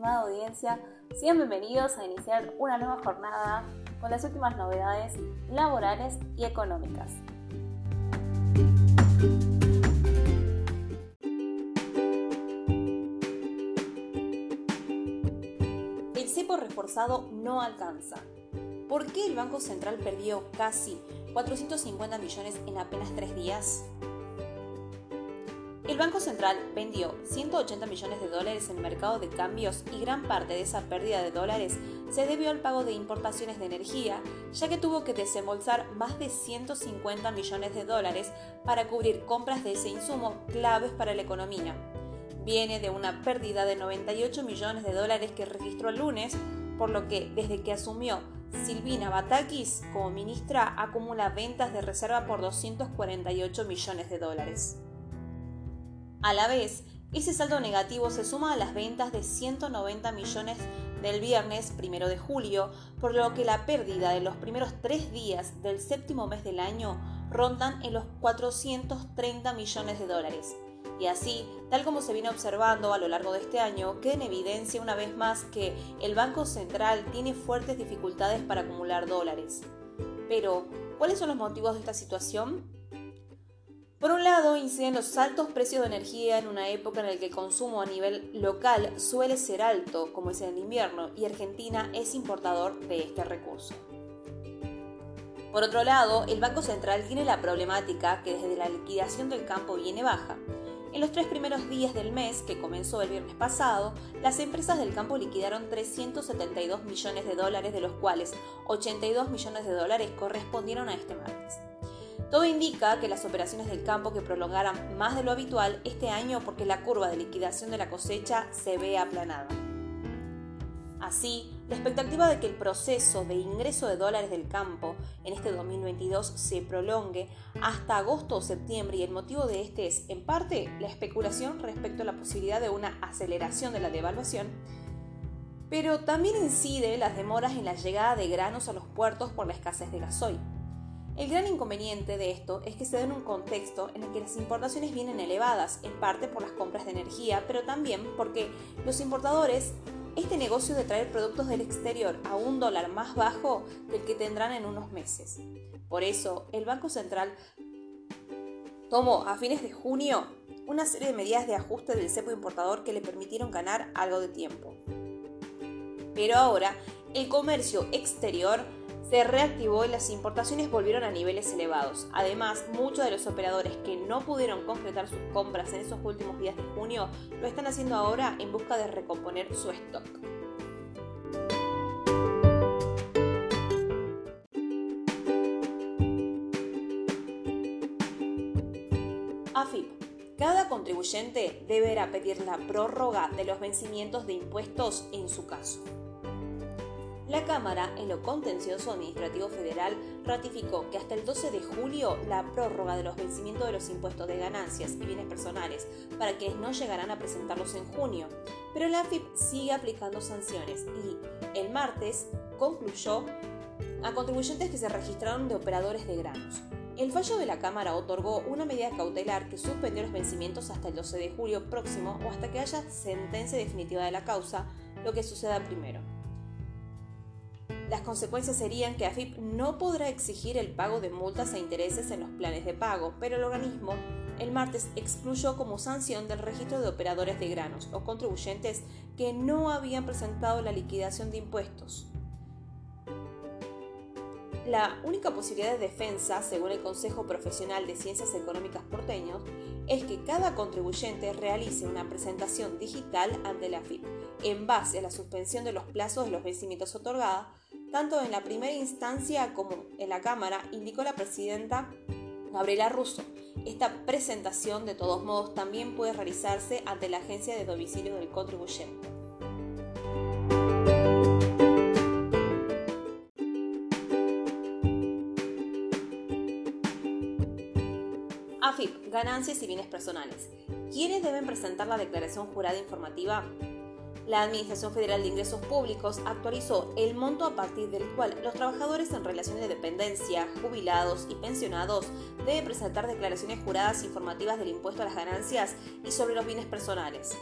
estimada audiencia, sean bienvenidos a iniciar una nueva jornada con las últimas novedades laborales y económicas. El cepo reforzado no alcanza. ¿Por qué el Banco Central perdió casi 450 millones en apenas tres días? El Banco Central vendió 180 millones de dólares en el mercado de cambios y gran parte de esa pérdida de dólares se debió al pago de importaciones de energía, ya que tuvo que desembolsar más de 150 millones de dólares para cubrir compras de ese insumo claves para la economía. Viene de una pérdida de 98 millones de dólares que registró el lunes, por lo que desde que asumió Silvina Batakis como ministra acumula ventas de reserva por 248 millones de dólares. A la vez, ese saldo negativo se suma a las ventas de 190 millones del viernes primero de julio, por lo que la pérdida de los primeros tres días del séptimo mes del año rondan en los 430 millones de dólares. Y así, tal como se viene observando a lo largo de este año, queda en evidencia una vez más que el Banco Central tiene fuertes dificultades para acumular dólares. Pero, ¿cuáles son los motivos de esta situación? Por un lado, inciden los altos precios de energía en una época en la que el consumo a nivel local suele ser alto, como es en el invierno, y Argentina es importador de este recurso. Por otro lado, el Banco Central tiene la problemática que desde la liquidación del campo viene baja. En los tres primeros días del mes, que comenzó el viernes pasado, las empresas del campo liquidaron 372 millones de dólares, de los cuales 82 millones de dólares correspondieron a este martes. Todo indica que las operaciones del campo que prolongarán más de lo habitual este año porque la curva de liquidación de la cosecha se ve aplanada. Así, la expectativa de que el proceso de ingreso de dólares del campo en este 2022 se prolongue hasta agosto o septiembre y el motivo de este es, en parte, la especulación respecto a la posibilidad de una aceleración de la devaluación, pero también incide las demoras en la llegada de granos a los puertos por la escasez de gasoil. El gran inconveniente de esto es que se da en un contexto en el que las importaciones vienen elevadas, en parte por las compras de energía, pero también porque los importadores, este negocio de traer productos del exterior a un dólar más bajo del que tendrán en unos meses. Por eso, el Banco Central tomó a fines de junio una serie de medidas de ajuste del cepo importador que le permitieron ganar algo de tiempo. Pero ahora, el comercio exterior se reactivó y las importaciones volvieron a niveles elevados. Además, muchos de los operadores que no pudieron concretar sus compras en esos últimos días de junio lo están haciendo ahora en busca de recomponer su stock. AFIP. Cada contribuyente deberá pedir la prórroga de los vencimientos de impuestos en su caso. La Cámara, en lo contencioso administrativo federal, ratificó que hasta el 12 de julio la prórroga de los vencimientos de los impuestos de ganancias y bienes personales para quienes no llegarán a presentarlos en junio, pero la AFIP sigue aplicando sanciones y el martes concluyó a contribuyentes que se registraron de operadores de granos. El fallo de la Cámara otorgó una medida cautelar que suspendió los vencimientos hasta el 12 de julio próximo o hasta que haya sentencia definitiva de la causa, lo que suceda primero. Las consecuencias serían que AFIP no podrá exigir el pago de multas e intereses en los planes de pago, pero el organismo el martes excluyó como sanción del registro de operadores de granos o contribuyentes que no habían presentado la liquidación de impuestos. La única posibilidad de defensa, según el Consejo Profesional de Ciencias Económicas porteño, es que cada contribuyente realice una presentación digital ante la AFIP en base a la suspensión de los plazos de los vencimientos otorgados tanto en la primera instancia como en la Cámara, indicó la presidenta Gabriela Russo. Esta presentación, de todos modos, también puede realizarse ante la agencia de domicilio del contribuyente. AFIP, ganancias y bienes personales. ¿Quiénes deben presentar la declaración jurada informativa? La Administración Federal de Ingresos Públicos actualizó el monto a partir del cual los trabajadores en relaciones de dependencia, jubilados y pensionados deben presentar declaraciones juradas informativas del impuesto a las ganancias y sobre los bienes personales.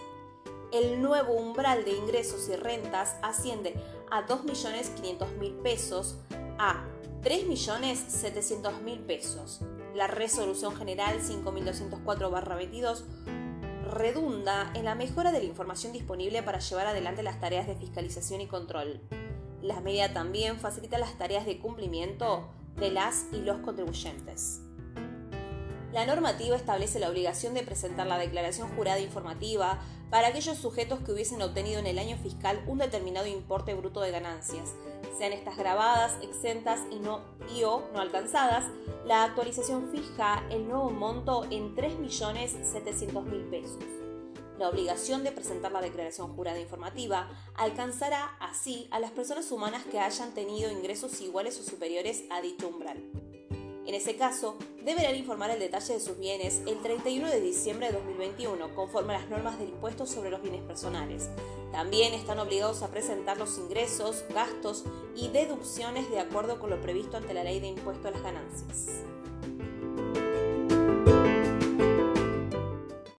el nuevo umbral de ingresos y rentas asciende a 2.500.000 pesos a 3.700.000 pesos. La resolución general 5204-22 redunda en la mejora de la información disponible para llevar adelante las tareas de fiscalización y control. La medida también facilita las tareas de cumplimiento de las y los contribuyentes. La normativa establece la obligación de presentar la declaración jurada informativa para aquellos sujetos que hubiesen obtenido en el año fiscal un determinado importe bruto de ganancias, sean estas grabadas, exentas y, no, y o no alcanzadas. La actualización fija el nuevo monto en 3.700.000 pesos. La obligación de presentar la declaración jurada informativa alcanzará así a las personas humanas que hayan tenido ingresos iguales o superiores a dicho umbral. En ese caso, deberán informar el detalle de sus bienes el 31 de diciembre de 2021, conforme a las normas del impuesto sobre los bienes personales. También están obligados a presentar los ingresos, gastos y deducciones de acuerdo con lo previsto ante la ley de impuesto a las ganancias.